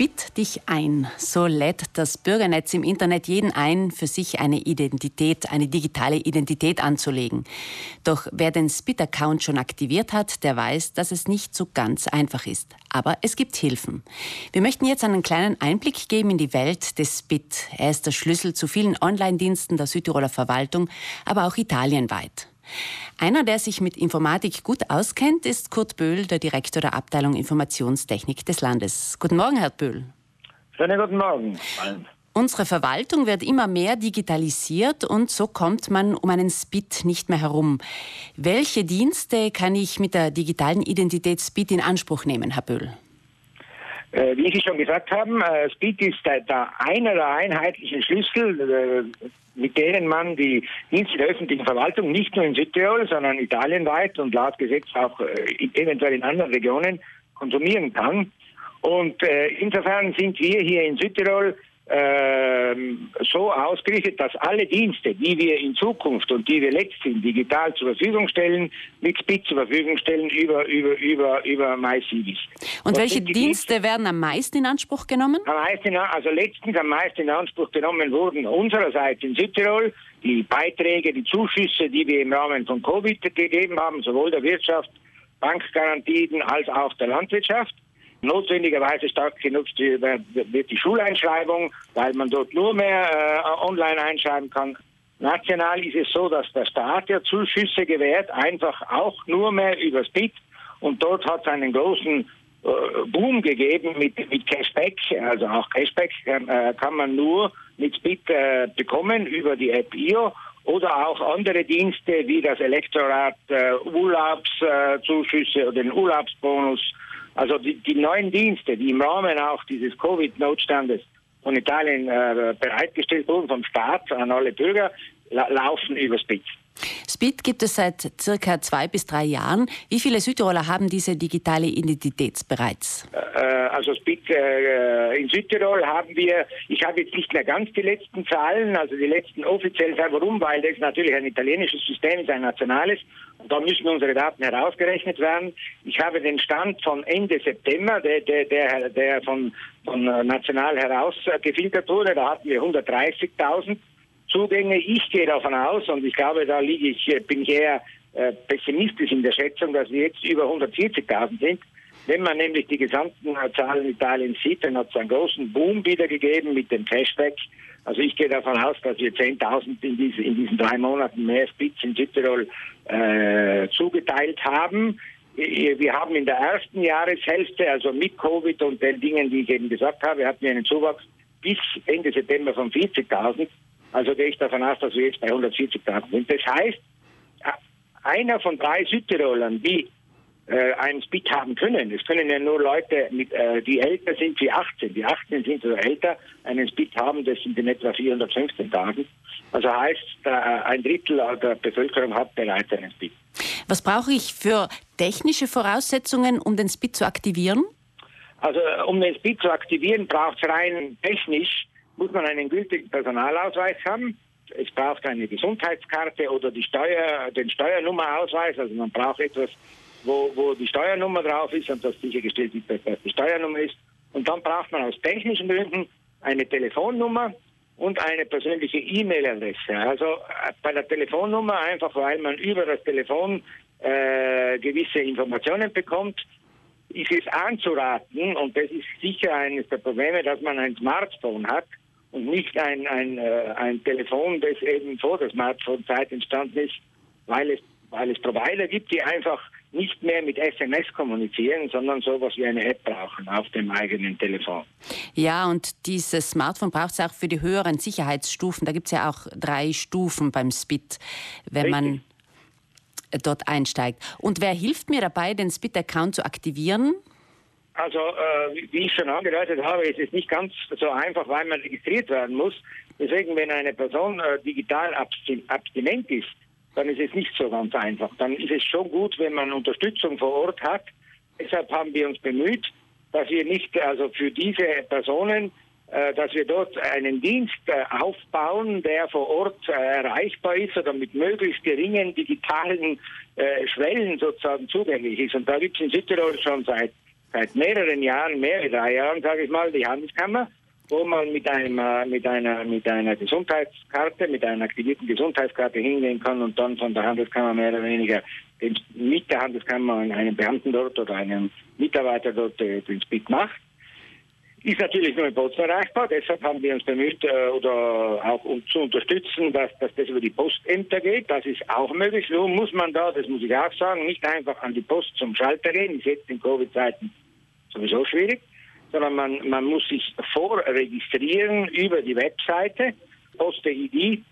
Spit dich ein. So lädt das Bürgernetz im Internet jeden ein, für sich eine Identität, eine digitale Identität anzulegen. Doch wer den Spit-Account schon aktiviert hat, der weiß, dass es nicht so ganz einfach ist. Aber es gibt Hilfen. Wir möchten jetzt einen kleinen Einblick geben in die Welt des Spit. Er ist der Schlüssel zu vielen Online-Diensten der Südtiroler Verwaltung, aber auch italienweit. Einer, der sich mit Informatik gut auskennt, ist Kurt Böhl, der Direktor der Abteilung Informationstechnik des Landes. Guten Morgen, Herr Böhl. Schönen guten Morgen. Unsere Verwaltung wird immer mehr digitalisiert und so kommt man um einen SPIT nicht mehr herum. Welche Dienste kann ich mit der digitalen Identität SPIT in Anspruch nehmen, Herr Böhl? Äh, wie Sie schon gesagt haben, äh, Speed ist der, einer der einheitlichen Schlüssel, äh, mit denen man die Dienste der öffentlichen Verwaltung nicht nur in Südtirol, sondern italienweit und laut Gesetz auch eventuell in anderen Regionen konsumieren kann. Und insofern sind wir hier in Südtirol so ausgerichtet, dass alle Dienste, die wir in Zukunft und die wir letztlich digital zur Verfügung stellen, mit Spit zur Verfügung stellen über, über, über, über MyCivis. Und Was welche Dienste, Dienste werden am meisten in Anspruch genommen? Am meisten, also letztens am meisten in Anspruch genommen wurden unsererseits in Südtirol die Beiträge, die Zuschüsse, die wir im Rahmen von Covid gegeben haben, sowohl der Wirtschaft, Bankgarantien als auch der Landwirtschaft. Notwendigerweise stark genutzt wird die Schuleinschreibung, weil man dort nur mehr äh, online einschreiben kann. National ist es so, dass der Staat ja Zuschüsse gewährt, einfach auch nur mehr über SPIT. Und dort hat es einen großen äh, Boom gegeben mit, mit Cashback. Also auch Cashback äh, kann man nur mit SPIT äh, bekommen über die App IO oder auch andere Dienste wie das Elektorat, äh, Urlaubszuschüsse oder den Urlaubsbonus also die, die neuen Dienste, die im Rahmen auch dieses Covid-Notstandes von Italien äh, bereitgestellt wurden vom Staat an alle Bürger, la laufen über Speed gibt es seit circa zwei bis drei Jahren. Wie viele Südtiroler haben diese digitale Identität bereits? Äh, also Speed äh, in Südtirol haben wir, ich habe jetzt nicht mehr ganz die letzten Zahlen, also die letzten offiziellen Zahlen. Warum? Weil das natürlich ein italienisches System ist, ein nationales. Da müssen unsere Daten herausgerechnet werden. Ich habe den Stand von Ende September, der, der, der, der von, von national herausgefiltert wurde. Da hatten wir 130.000 Zugänge. Ich gehe davon aus, und ich glaube, da liege ich, äh, bin ich eher äh, pessimistisch in der Schätzung, dass wir jetzt über 140.000 sind. Wenn man nämlich die gesamten Zahlen Italiens sieht, dann hat es einen großen Boom wiedergegeben mit dem Cashback. Also ich gehe davon aus, dass wir 10.000 in, diese, in diesen drei Monaten mehr Spitz in Südtirol äh, zugeteilt haben. Wir haben in der ersten Jahreshälfte, also mit Covid und den Dingen, die ich eben gesagt habe, hatten wir einen Zuwachs bis Ende September von 40.000. Also gehe ich davon aus, dass wir jetzt bei 140.000 sind. Das heißt, einer von drei Südtirolern, die äh, einen Spit haben können, es können ja nur Leute, mit, äh, die älter sind wie 18, die 18 sind oder älter, einen Spit haben, das sind in etwa 415.000. Also heißt, äh, ein Drittel der Bevölkerung hat bereits einen Spit. Was brauche ich für technische Voraussetzungen, um den Spit zu aktivieren? Also um den Spit zu aktivieren, braucht es rein technisch muss man einen gültigen Personalausweis haben. Es braucht eine Gesundheitskarte oder die Steuer, den Steuernummerausweis. Also man braucht etwas, wo, wo die Steuernummer drauf ist und das sichergestellt ist, dass das die Steuernummer ist. Und dann braucht man aus technischen Gründen eine Telefonnummer und eine persönliche E-Mail-Adresse. Also äh, bei der Telefonnummer einfach, weil man über das Telefon äh, gewisse Informationen bekommt, ist es anzuraten, und das ist sicher eines der Probleme, dass man ein Smartphone hat, und nicht ein, ein, äh, ein Telefon, das eben vor der Smartphone-Zeit entstanden ist, weil es, weil es Provider gibt, die einfach nicht mehr mit SMS kommunizieren, sondern sowas wie eine App brauchen auf dem eigenen Telefon. Ja, und dieses Smartphone braucht es auch für die höheren Sicherheitsstufen. Da gibt es ja auch drei Stufen beim SPIT, wenn Richtig. man dort einsteigt. Und wer hilft mir dabei, den SPIT-Account zu aktivieren? Also, äh, wie ich schon angedeutet habe, ist es nicht ganz so einfach, weil man registriert werden muss. Deswegen, wenn eine Person äh, digital abstinent ist, dann ist es nicht so ganz einfach. Dann ist es schon gut, wenn man Unterstützung vor Ort hat. Deshalb haben wir uns bemüht, dass wir nicht, also für diese Personen, äh, dass wir dort einen Dienst äh, aufbauen, der vor Ort äh, erreichbar ist oder mit möglichst geringen digitalen äh, Schwellen sozusagen zugänglich ist. Und da gibt es in Südtirol schon seit seit mehreren Jahren, mehrere drei Jahren, sage ich mal, die Handelskammer, wo man mit, einem, äh, mit, einer, mit einer Gesundheitskarte, mit einer aktivierten Gesundheitskarte hingehen kann und dann von der Handelskammer mehr oder weniger mit der Handelskammer einen Beamten dort oder einem Mitarbeiter dort äh, den Spit macht. Ist natürlich nur in Bozen erreichbar, deshalb haben wir uns bemüht, äh, oder auch um zu unterstützen, dass, dass das über die Postämter geht. Das ist auch möglich. Nun muss man da, das muss ich auch sagen, nicht einfach an die Post zum Schalter gehen. Ist jetzt in Covid-Zeiten sowieso schwierig, sondern man, man muss sich vorregistrieren über die Webseite, Poste-ID.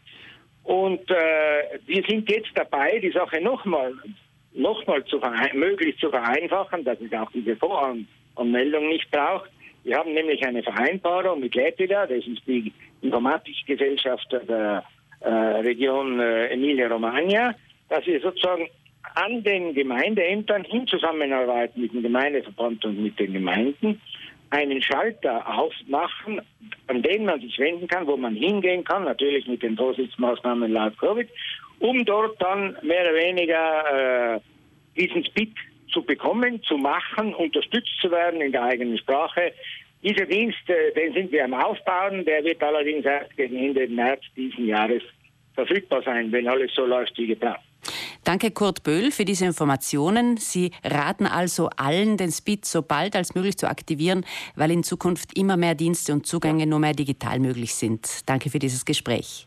Und äh, wir sind jetzt dabei, die Sache nochmal noch mal zu möglichst zu vereinfachen, dass es auch diese Voranmeldung nicht braucht. Wir haben nämlich eine Vereinbarung mit Lepida, das ist die Informatikgesellschaft der äh, Region äh, Emilia-Romagna, dass wir sozusagen an den Gemeindeämtern in Zusammenarbeit mit dem Gemeindeverband und mit den Gemeinden einen Schalter aufmachen, an den man sich wenden kann, wo man hingehen kann, natürlich mit den Vorsichtsmaßnahmen laut Covid, um dort dann mehr oder weniger äh, diesen Spit zu bekommen, zu machen, unterstützt zu werden in der eigenen Sprache. Dieser Dienst, äh, den sind wir am Aufbauen, der wird allerdings erst gegen Ende März diesen Jahres verfügbar sein, wenn alles so läuft wie geplant. Danke Kurt Böhl für diese Informationen. Sie raten also allen, den Speed so bald als möglich zu aktivieren, weil in Zukunft immer mehr Dienste und Zugänge nur mehr digital möglich sind. Danke für dieses Gespräch.